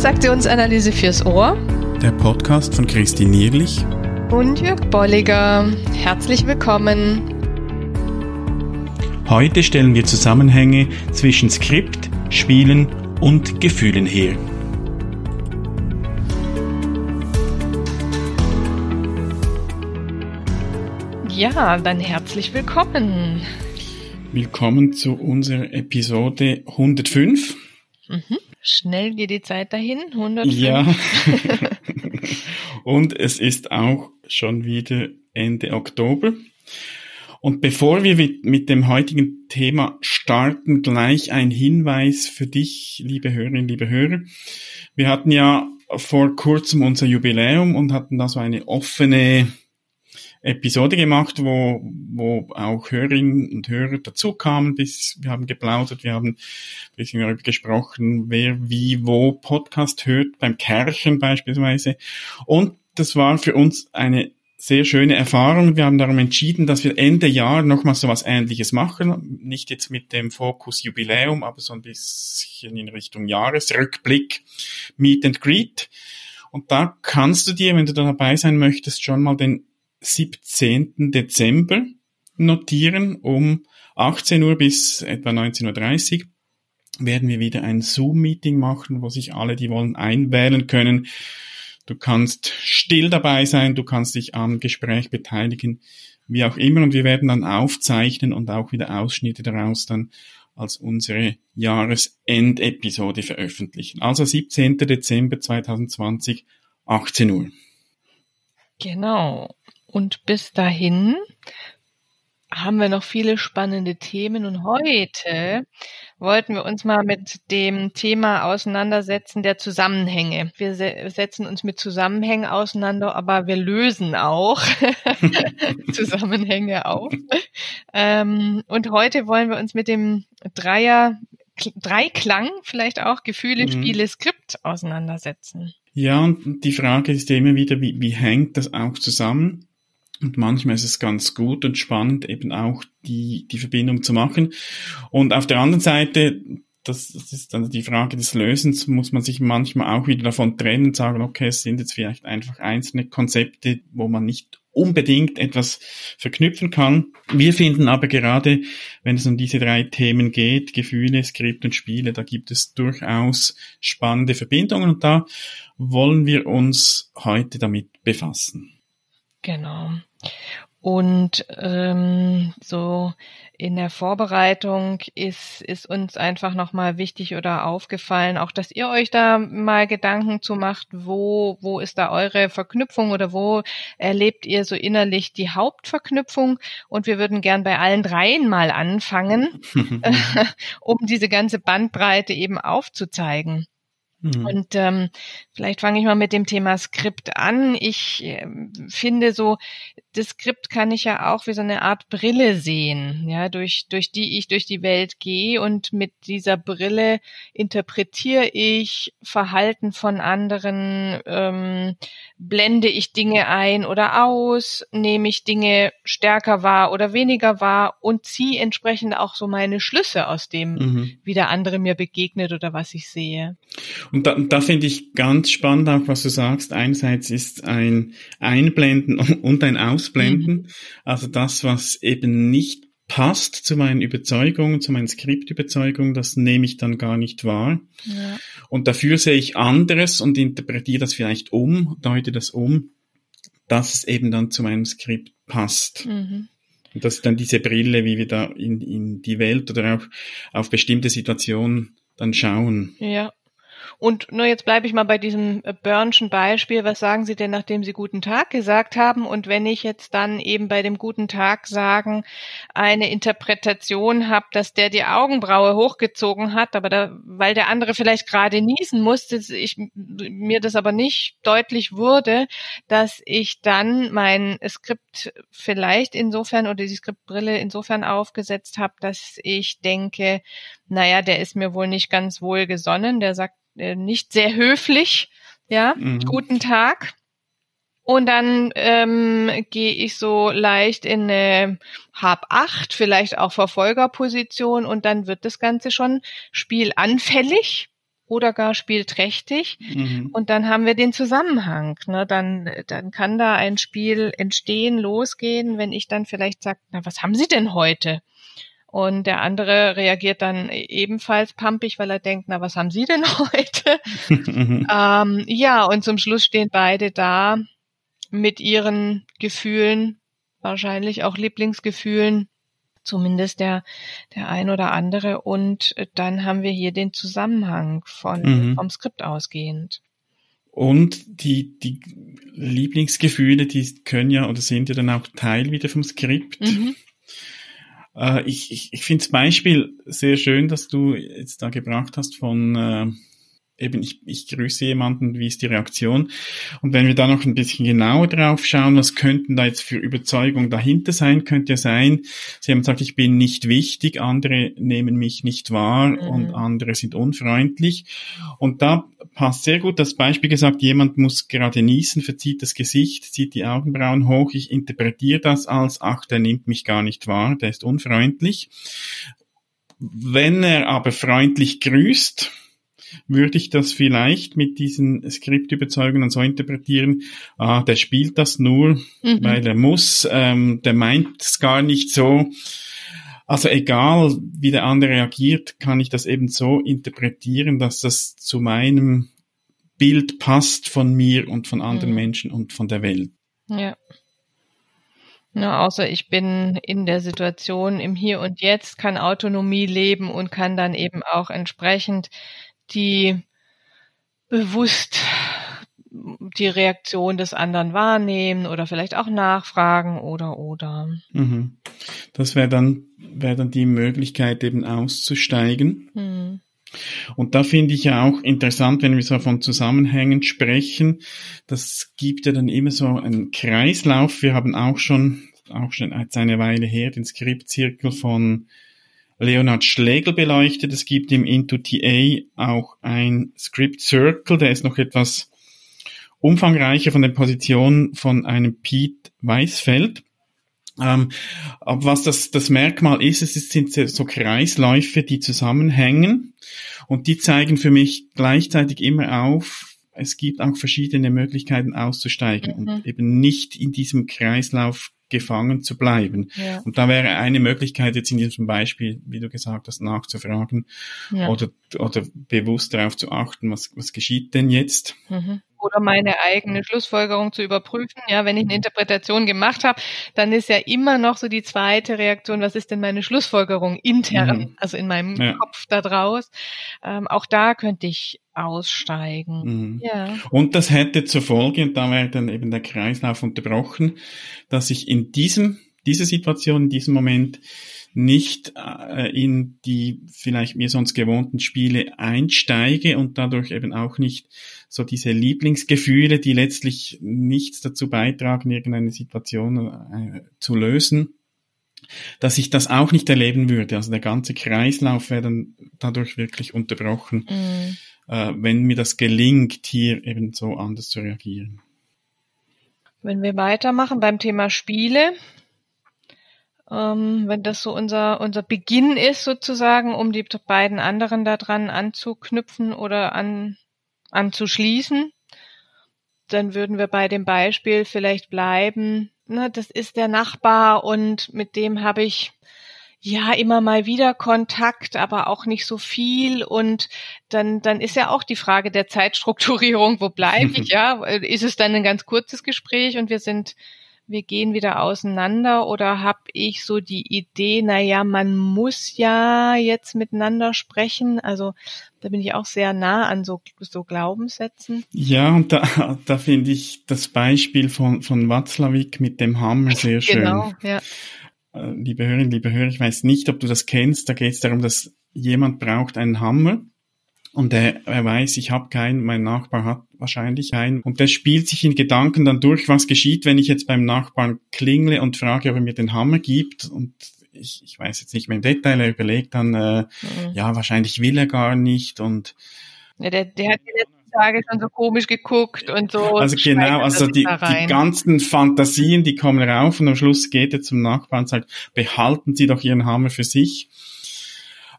Transaktionsanalyse fürs Ohr. Der Podcast von Christine Nierlich und Jörg Bolliger. Herzlich willkommen. Heute stellen wir Zusammenhänge zwischen Skript, Spielen und Gefühlen her. Ja, dann herzlich willkommen. Willkommen zu unserer Episode 105. Mhm. Schnell geht die Zeit dahin, 105. Ja. Und es ist auch schon wieder Ende Oktober. Und bevor wir mit dem heutigen Thema starten, gleich ein Hinweis für dich, liebe Hörerinnen, liebe Hörer. Wir hatten ja vor kurzem unser Jubiläum und hatten da so eine offene Episode gemacht, wo, wo auch Hörerinnen und Hörer dazu kamen, bis wir haben geplaudert, wir haben ein bisschen darüber gesprochen, wer wie wo Podcast hört, beim Kerchen beispielsweise. Und das war für uns eine sehr schöne Erfahrung. Wir haben darum entschieden, dass wir Ende Jahr nochmal so was Ähnliches machen. Nicht jetzt mit dem Fokus Jubiläum, aber so ein bisschen in Richtung Jahresrückblick, Meet and Greet. Und da kannst du dir, wenn du da dabei sein möchtest, schon mal den 17. Dezember notieren. Um 18 Uhr bis etwa 19.30 Uhr werden wir wieder ein Zoom-Meeting machen, wo sich alle, die wollen, einwählen können. Du kannst still dabei sein, du kannst dich am Gespräch beteiligen, wie auch immer. Und wir werden dann aufzeichnen und auch wieder Ausschnitte daraus dann als unsere Jahresendepisode veröffentlichen. Also 17. Dezember 2020, 18 Uhr. Genau. Und bis dahin haben wir noch viele spannende Themen und heute wollten wir uns mal mit dem Thema auseinandersetzen der Zusammenhänge. Wir setzen uns mit Zusammenhängen auseinander, aber wir lösen auch Zusammenhänge auf. Ähm, und heute wollen wir uns mit dem Dreier Dreiklang, vielleicht auch Gefühle, mhm. Spiele, Skript auseinandersetzen. Ja, und die Frage ist immer wieder, wie, wie hängt das auch zusammen? Und manchmal ist es ganz gut und spannend, eben auch die, die Verbindung zu machen. Und auf der anderen Seite, das, das ist dann die Frage des Lösens, muss man sich manchmal auch wieder davon trennen und sagen, okay, es sind jetzt vielleicht einfach einzelne Konzepte, wo man nicht unbedingt etwas verknüpfen kann. Wir finden aber gerade, wenn es um diese drei Themen geht, Gefühle, Skript und Spiele, da gibt es durchaus spannende Verbindungen und da wollen wir uns heute damit befassen. Genau. Und ähm, so in der Vorbereitung ist, ist uns einfach nochmal wichtig oder aufgefallen, auch dass ihr euch da mal Gedanken zu macht, wo, wo ist da eure Verknüpfung oder wo erlebt ihr so innerlich die Hauptverknüpfung? Und wir würden gern bei allen dreien mal anfangen, um diese ganze Bandbreite eben aufzuzeigen. Mhm. Und ähm, vielleicht fange ich mal mit dem Thema Skript an. Ich äh, finde so, das Skript kann ich ja auch wie so eine Art Brille sehen, ja, durch, durch die ich durch die Welt gehe und mit dieser Brille interpretiere ich Verhalten von anderen, ähm, blende ich Dinge ein oder aus, nehme ich Dinge stärker wahr oder weniger wahr und ziehe entsprechend auch so meine Schlüsse aus dem, mhm. wie der andere mir begegnet oder was ich sehe. Und da, da finde ich ganz spannend auch, was du sagst. Einerseits ist ein Einblenden und ein Ausblenden. Mhm. Also das, was eben nicht passt zu meinen Überzeugungen, zu meinen Skriptüberzeugungen, das nehme ich dann gar nicht wahr. Ja. Und dafür sehe ich anderes und interpretiere das vielleicht um, deute das um, dass es eben dann zu meinem Skript passt. Mhm. Und das ist dann diese Brille, wie wir da in, in die Welt oder auch auf bestimmte Situationen dann schauen. Ja. Und nur jetzt bleibe ich mal bei diesem äh, Burnschen Beispiel. Was sagen Sie denn, nachdem Sie guten Tag gesagt haben? Und wenn ich jetzt dann eben bei dem guten Tag sagen eine Interpretation habe, dass der die Augenbraue hochgezogen hat, aber da, weil der andere vielleicht gerade niesen musste, ich, mir das aber nicht deutlich wurde, dass ich dann mein Skript vielleicht insofern oder die Skriptbrille insofern aufgesetzt habe, dass ich denke, naja, der ist mir wohl nicht ganz wohl gesonnen, der sagt nicht sehr höflich, ja, mhm. guten Tag. Und dann ähm, gehe ich so leicht in eine Hab acht, vielleicht auch Verfolgerposition und dann wird das Ganze schon spielanfällig oder gar spielträchtig. Mhm. Und dann haben wir den Zusammenhang. Ne? Dann, dann kann da ein Spiel entstehen, losgehen, wenn ich dann vielleicht sage, na, was haben Sie denn heute? Und der andere reagiert dann ebenfalls pampig, weil er denkt, na, was haben Sie denn heute? ähm, ja, und zum Schluss stehen beide da mit ihren Gefühlen, wahrscheinlich auch Lieblingsgefühlen, zumindest der, der ein oder andere. Und dann haben wir hier den Zusammenhang von, mhm. vom Skript ausgehend. Und die, die Lieblingsgefühle, die können ja oder sind ja dann auch Teil wieder vom Skript. Mhm. Äh, ich ich, ich finde das Beispiel sehr schön, dass du jetzt da gebracht hast von äh, eben ich, ich grüße jemanden, wie ist die Reaktion? Und wenn wir da noch ein bisschen genauer drauf schauen, was könnten da jetzt für Überzeugung dahinter sein, könnte ja sein, Sie haben gesagt, ich bin nicht wichtig, andere nehmen mich nicht wahr mhm. und andere sind unfreundlich. Und da passt sehr gut das Beispiel gesagt, jemand muss gerade niesen, verzieht das Gesicht, zieht die Augenbrauen hoch, ich interpretiere das als, ach, der nimmt mich gar nicht wahr, der ist unfreundlich. Wenn er aber freundlich grüßt, würde ich das vielleicht mit diesen Skriptüberzeugungen so interpretieren, ah, der spielt das nur, mhm. weil er muss, ähm, der meint es gar nicht so. Also egal, wie der andere reagiert, kann ich das eben so interpretieren, dass das zu meinem Bild passt von mir und von anderen mhm. Menschen und von der Welt. Ja. Na, außer ich bin in der Situation im Hier und Jetzt, kann Autonomie leben und kann dann eben auch entsprechend die bewusst die Reaktion des anderen wahrnehmen oder vielleicht auch nachfragen oder oder. Mhm. Das wäre dann wäre dann die Möglichkeit eben auszusteigen. Mhm. Und da finde ich ja auch interessant, wenn wir so von Zusammenhängen sprechen, das gibt ja dann immer so einen Kreislauf. Wir haben auch schon, auch schon als eine Weile her, den Skriptzirkel von Leonard Schlegel beleuchtet. Es gibt im Into TA auch ein Script Circle, der ist noch etwas umfangreicher von der Position von einem Pete Weisfeld. Ähm, aber was das, das Merkmal ist, es sind so Kreisläufe, die zusammenhängen und die zeigen für mich gleichzeitig immer auf, es gibt auch verschiedene Möglichkeiten auszusteigen mhm. und eben nicht in diesem Kreislauf gefangen zu bleiben. Ja. Und da wäre eine Möglichkeit jetzt in diesem Beispiel, wie du gesagt hast, nachzufragen ja. oder, oder bewusst darauf zu achten, was, was geschieht denn jetzt. Mhm oder meine eigene Schlussfolgerung zu überprüfen. Ja, wenn ich eine Interpretation gemacht habe, dann ist ja immer noch so die zweite Reaktion, was ist denn meine Schlussfolgerung intern, mhm. also in meinem ja. Kopf da draus. Ähm, auch da könnte ich aussteigen. Mhm. Ja. Und das hätte zur Folge, und da wäre dann eben der Kreislauf unterbrochen, dass ich in diesem, dieser Situation, in diesem Moment nicht äh, in die vielleicht mir sonst gewohnten Spiele einsteige und dadurch eben auch nicht so diese Lieblingsgefühle, die letztlich nichts dazu beitragen, irgendeine Situation äh, zu lösen, dass ich das auch nicht erleben würde. Also der ganze Kreislauf wäre dann dadurch wirklich unterbrochen, mm. Äh, wenn mir das gelingt, hier eben so anders zu reagieren. Wenn wir weitermachen beim Thema Spiele, ähm, wenn das so unser, unser Beginn ist sozusagen, um die beiden anderen daran anzuknüpfen oder an, anzuschließen, dann würden wir bei dem Beispiel vielleicht bleiben, ne, das ist der Nachbar und mit dem habe ich ja immer mal wieder Kontakt, aber auch nicht so viel und dann dann ist ja auch die Frage der Zeitstrukturierung, wo bleibe ich, ja, ist es dann ein ganz kurzes Gespräch und wir sind wir gehen wieder auseinander oder habe ich so die Idee, na ja, man muss ja jetzt miteinander sprechen. Also da bin ich auch sehr nah an so, so Glaubenssätzen. Ja, und da, da finde ich das Beispiel von, von Watzlawick mit dem Hammer sehr schön. Genau, ja. Äh, liebe Hörerinnen, liebe Hörer, ich weiß nicht, ob du das kennst. Da geht es darum, dass jemand braucht einen Hammer und er, er weiß, ich habe keinen, mein Nachbar hat wahrscheinlich einen. Und der spielt sich in Gedanken dann durch, was geschieht, wenn ich jetzt beim Nachbarn klingle und frage, ob er mir den Hammer gibt. Und ich, ich weiß jetzt nicht mehr im Detail, er überlegt dann, äh, mhm. ja, wahrscheinlich will er gar nicht. Und ja, der, der hat die letzten Tage schon so komisch geguckt und so. Also genau, also die, die ganzen Fantasien, die kommen rauf und am Schluss geht er zum Nachbarn und sagt, behalten Sie doch Ihren Hammer für sich.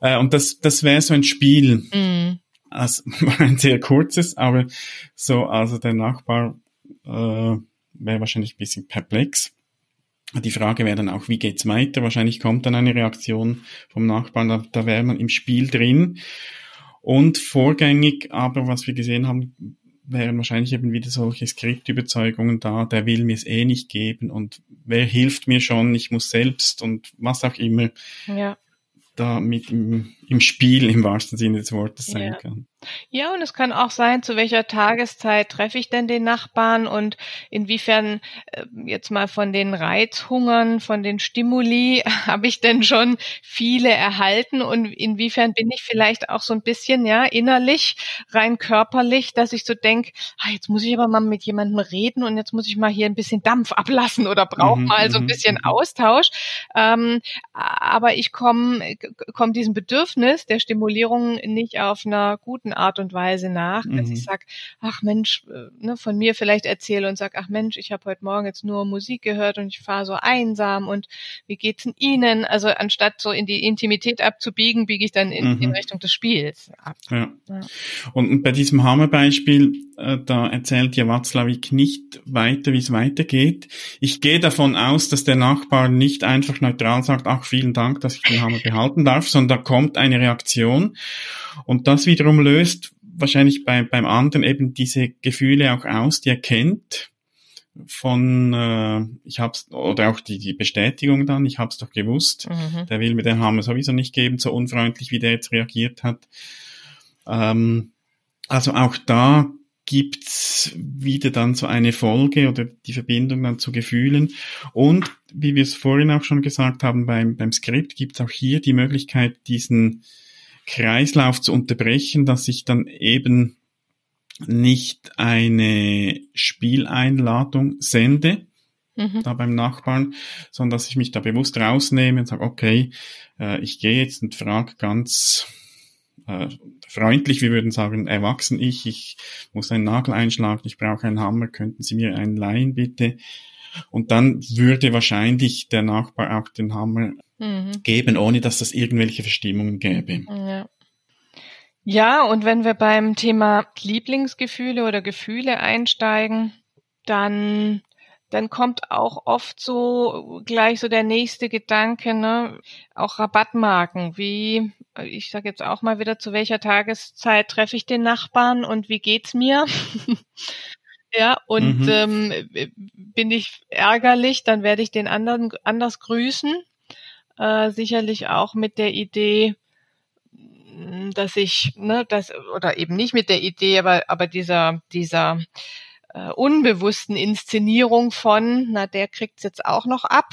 Äh, und das, das wäre so ein Spiel. Mhm war ein sehr kurzes, aber so, also der Nachbar äh, wäre wahrscheinlich ein bisschen perplex. Die Frage wäre dann auch, wie geht's weiter? Wahrscheinlich kommt dann eine Reaktion vom Nachbarn, da, da wäre man im Spiel drin. Und vorgängig, aber was wir gesehen haben, wären wahrscheinlich eben wieder solche Skriptüberzeugungen da, der will mir es eh nicht geben und wer hilft mir schon, ich muss selbst und was auch immer. Ja da mit im, im Spiel im wahrsten Sinne des Wortes sein ja. kann. Ja, und es kann auch sein, zu welcher Tageszeit treffe ich denn den Nachbarn und inwiefern äh, jetzt mal von den Reizhungern, von den Stimuli habe ich denn schon viele erhalten und inwiefern bin ich vielleicht auch so ein bisschen, ja, innerlich, rein körperlich, dass ich so denke, ah, jetzt muss ich aber mal mit jemandem reden und jetzt muss ich mal hier ein bisschen Dampf ablassen oder brauche mhm, mal so ein mhm, bisschen mhm. Austausch. Ähm, aber ich komme komm diesem Bedürfnis der Stimulierung nicht auf einer guten Art und Weise nach, dass mhm. ich sage, ach Mensch, äh, ne, von mir vielleicht erzähle und sage, ach Mensch, ich habe heute Morgen jetzt nur Musik gehört und ich fahre so einsam und wie geht's denn Ihnen? Also anstatt so in die Intimität abzubiegen, biege ich dann in, mhm. in Richtung des Spiels ab. Ja. ja. Und bei diesem Hammerbeispiel, äh, da erzählt ja Watzlawick nicht weiter, wie es weitergeht. Ich gehe davon aus, dass der Nachbar nicht einfach neutral sagt, ach vielen Dank, dass ich den Hammer behalten darf, sondern da kommt eine Reaktion. Und das wiederum löst wahrscheinlich bei, beim anderen eben diese Gefühle auch aus, die er kennt von äh, ich hab's oder auch die, die Bestätigung dann, ich hab's doch gewusst, mhm. der will mir den Hammer sowieso nicht geben, so unfreundlich wie der jetzt reagiert hat. Ähm, also auch da gibt's wieder dann so eine Folge oder die Verbindung dann zu Gefühlen. Und wie wir es vorhin auch schon gesagt haben, beim, beim Skript gibt's auch hier die Möglichkeit, diesen Kreislauf zu unterbrechen, dass ich dann eben nicht eine Spieleinladung sende, mhm. da beim Nachbarn, sondern dass ich mich da bewusst rausnehme und sage, okay, äh, ich gehe jetzt und frage ganz äh, freundlich, wir würden sagen, erwachsen ich, ich muss einen Nagel einschlagen, ich brauche einen Hammer, könnten Sie mir einen leihen bitte? Und dann würde wahrscheinlich der Nachbar auch den Hammer mhm. geben, ohne dass das irgendwelche Verstimmungen gäbe. Ja. ja, und wenn wir beim Thema Lieblingsgefühle oder Gefühle einsteigen, dann dann kommt auch oft so gleich so der nächste Gedanke, ne? Auch Rabattmarken, wie ich sage jetzt auch mal wieder, zu welcher Tageszeit treffe ich den Nachbarn und wie geht's mir? Ja, und mhm. ähm, bin ich ärgerlich, dann werde ich den anderen anders grüßen. Äh, sicherlich auch mit der Idee, dass ich, ne, das, oder eben nicht mit der Idee, aber, aber dieser, dieser äh, unbewussten Inszenierung von, na, der kriegt's jetzt auch noch ab,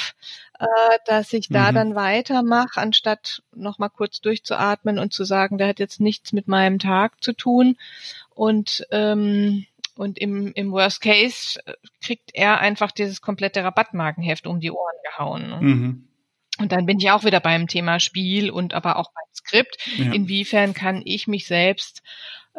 äh, dass ich da mhm. dann weitermache, anstatt nochmal kurz durchzuatmen und zu sagen, der hat jetzt nichts mit meinem Tag zu tun. Und ähm, und im, im Worst Case äh, kriegt er einfach dieses komplette Rabattmarkenheft um die Ohren gehauen. Ne? Mhm. Und dann bin ich auch wieder beim Thema Spiel und aber auch beim Skript. Ja. Inwiefern kann ich mich selbst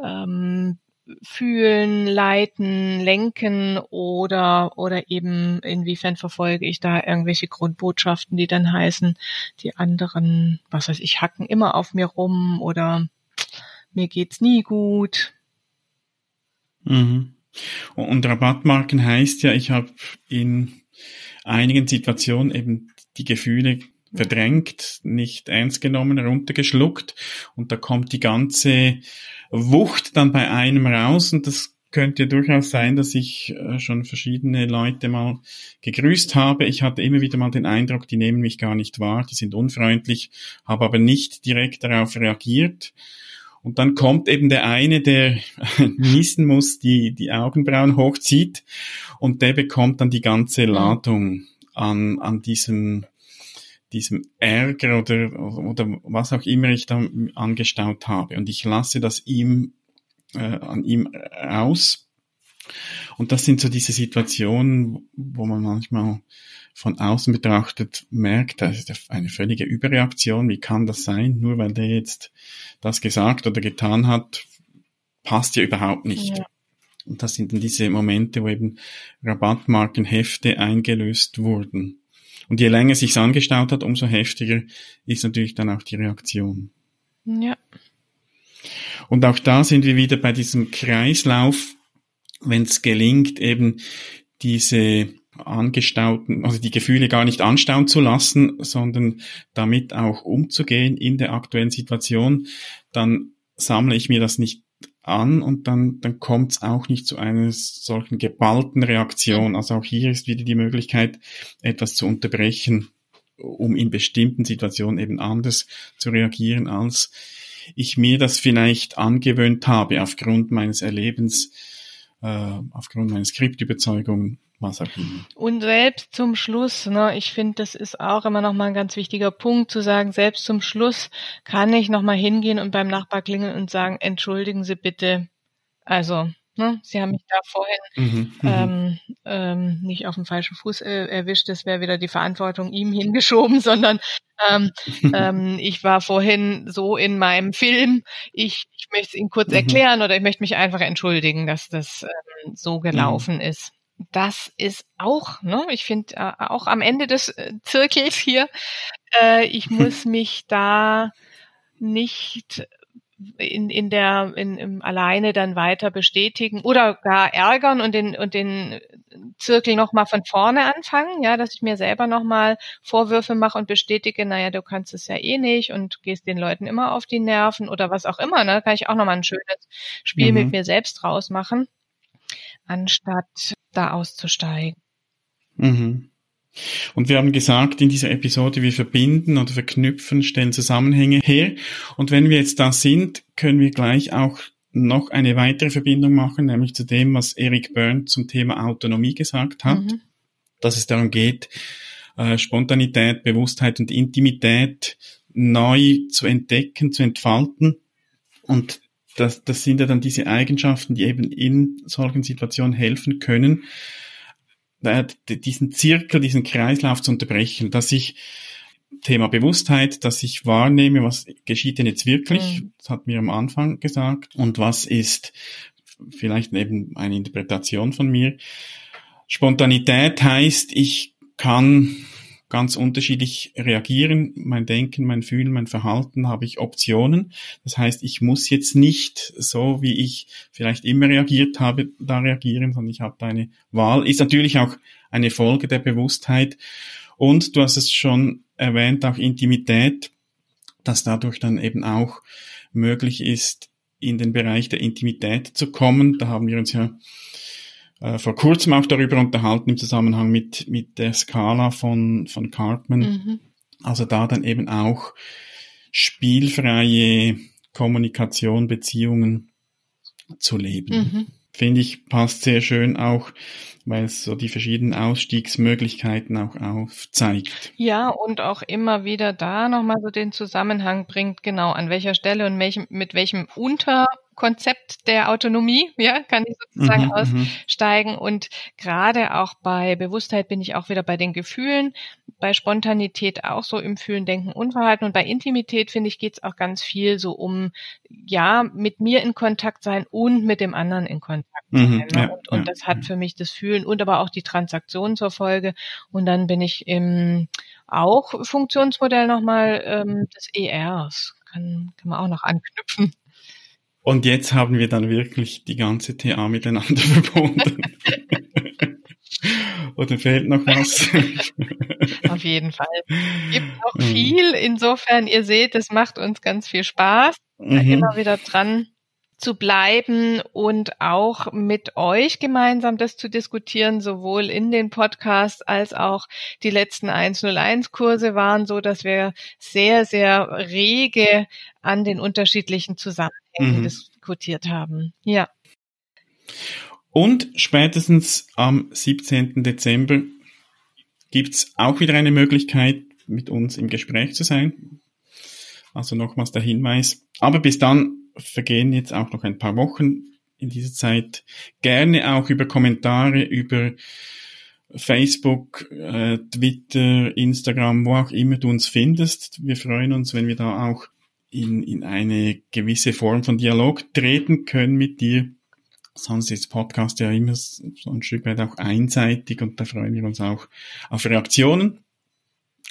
ähm, fühlen, leiten, lenken oder oder eben inwiefern verfolge ich da irgendwelche Grundbotschaften, die dann heißen, die anderen, was weiß ich, hacken immer auf mir rum oder mir geht's nie gut. Mhm. Und Rabattmarken heißt ja, ich habe in einigen Situationen eben die Gefühle verdrängt, nicht ernst genommen, runtergeschluckt und da kommt die ganze Wucht dann bei einem raus und das könnte durchaus sein, dass ich äh, schon verschiedene Leute mal gegrüßt habe. Ich hatte immer wieder mal den Eindruck, die nehmen mich gar nicht wahr, die sind unfreundlich, habe aber nicht direkt darauf reagiert. Und dann kommt eben der eine, der niesen muss, die, die Augenbrauen hochzieht und der bekommt dann die ganze. Ladung an, an diesem, diesem Ärger oder, oder was auch immer ich da angestaut habe. Und ich lasse das ihm, äh, an ihm aus. Und das sind so diese Situationen, wo man manchmal von außen betrachtet merkt, das ist eine völlige Überreaktion. Wie kann das sein? Nur weil der jetzt das gesagt oder getan hat, passt ja überhaupt nicht. Ja. Und das sind dann diese Momente, wo eben Rabattmarkenhefte eingelöst wurden. Und je länger sich's angestaut hat, umso heftiger ist natürlich dann auch die Reaktion. Ja. Und auch da sind wir wieder bei diesem Kreislauf, wenn es gelingt, eben diese angestauten, also die Gefühle gar nicht anstauen zu lassen, sondern damit auch umzugehen in der aktuellen Situation, dann sammle ich mir das nicht an und dann, dann kommt es auch nicht zu einer solchen geballten Reaktion. Also auch hier ist wieder die Möglichkeit, etwas zu unterbrechen, um in bestimmten Situationen eben anders zu reagieren, als ich mir das vielleicht angewöhnt habe aufgrund meines Erlebens, äh, aufgrund meiner Skriptüberzeugung, Und selbst zum Schluss, ne, ich finde, das ist auch immer noch mal ein ganz wichtiger Punkt zu sagen, selbst zum Schluss kann ich noch mal hingehen und beim Nachbar klingeln und sagen, entschuldigen Sie bitte. Also, ne, Sie haben mich da vorhin mhm, mhm. ähm, ähm, nicht auf dem falschen Fuß äh, erwischt, das wäre wieder die Verantwortung ihm hingeschoben, sondern ähm, ähm, ich war vorhin so in meinem Film, ich, ich möchte es Ihnen kurz mhm. erklären oder ich möchte mich einfach entschuldigen, dass das ähm, so gelaufen mhm. ist das ist auch, ne, ich finde äh, auch am Ende des äh, Zirkels hier, äh, ich muss mich da nicht in, in der in, im alleine dann weiter bestätigen oder gar ärgern und den und den Zirkel noch mal von vorne anfangen, ja, dass ich mir selber noch mal Vorwürfe mache und bestätige, naja, du kannst es ja eh nicht und gehst den Leuten immer auf die Nerven oder was auch immer, ne, kann ich auch noch mal ein schönes Spiel mhm. mit mir selbst draus machen, anstatt da auszusteigen. Mhm. Und wir haben gesagt in dieser Episode, wir verbinden oder verknüpfen, stellen Zusammenhänge her. Und wenn wir jetzt da sind, können wir gleich auch noch eine weitere Verbindung machen, nämlich zu dem, was Eric Byrne zum Thema Autonomie gesagt hat, mhm. dass es darum geht, äh, Spontanität, Bewusstheit und Intimität neu zu entdecken, zu entfalten. Und das, das sind ja dann diese Eigenschaften, die eben in solchen Situationen helfen können, diesen Zirkel, diesen Kreislauf zu unterbrechen, dass ich Thema Bewusstheit, dass ich wahrnehme, was geschieht denn jetzt wirklich, mhm. das hat mir am Anfang gesagt, und was ist vielleicht eben eine Interpretation von mir. Spontanität heißt, ich kann ganz unterschiedlich reagieren. Mein Denken, mein Fühlen, mein Verhalten habe ich Optionen. Das heißt, ich muss jetzt nicht so, wie ich vielleicht immer reagiert habe, da reagieren, sondern ich habe da eine Wahl. Ist natürlich auch eine Folge der Bewusstheit. Und du hast es schon erwähnt, auch Intimität, dass dadurch dann eben auch möglich ist, in den Bereich der Intimität zu kommen. Da haben wir uns ja äh, vor kurzem auch darüber unterhalten im Zusammenhang mit, mit der Skala von, von Cartman. Mhm. Also da dann eben auch spielfreie Kommunikation, Beziehungen zu leben. Mhm. Finde ich, passt sehr schön auch, weil es so die verschiedenen Ausstiegsmöglichkeiten auch aufzeigt. Ja, und auch immer wieder da nochmal so den Zusammenhang bringt, genau, an welcher Stelle und welchem, mit welchem Unter Konzept der Autonomie, ja, kann ich sozusagen mhm, mhm, aussteigen. Und gerade auch bei Bewusstheit bin ich auch wieder bei den Gefühlen, bei Spontanität auch so im Fühlen, Denken und Verhalten. Und bei Intimität, finde ich, geht es auch ganz viel so um, ja, mit mir in Kontakt sein und mit dem anderen in Kontakt sein. Mhm, ja, und, und ja, das hat für mich das Fühlen und aber auch die Transaktion zur Folge. Und dann bin ich im auch Funktionsmodell nochmal ähm, des ERs. Kann, kann man auch noch anknüpfen. Und jetzt haben wir dann wirklich die ganze TA miteinander verbunden. Oder fehlt noch was? Auf jeden Fall. Es gibt noch mhm. viel. Insofern, ihr seht, es macht uns ganz viel Spaß, mhm. immer wieder dran zu bleiben und auch mit euch gemeinsam das zu diskutieren, sowohl in den Podcasts als auch die letzten 101 Kurse waren so, dass wir sehr, sehr rege an den unterschiedlichen Zusammenhängen mhm. diskutiert haben. Ja. Und spätestens am 17. Dezember gibt's auch wieder eine Möglichkeit, mit uns im Gespräch zu sein. Also nochmals der Hinweis. Aber bis dann vergehen jetzt auch noch ein paar Wochen in dieser Zeit. Gerne auch über Kommentare, über Facebook, äh, Twitter, Instagram, wo auch immer du uns findest. Wir freuen uns, wenn wir da auch in, in eine gewisse Form von Dialog treten können mit dir. Sonst ist Podcast ja immer so ein Stück weit auch einseitig und da freuen wir uns auch auf Reaktionen.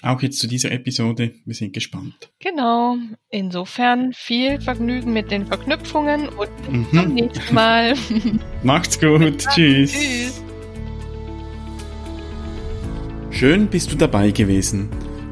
Auch jetzt zu dieser Episode. Wir sind gespannt. Genau. Insofern viel Vergnügen mit den Verknüpfungen und bis mhm. zum nächsten Mal. Macht's gut. Tschüss. Tschüss. Schön bist du dabei gewesen.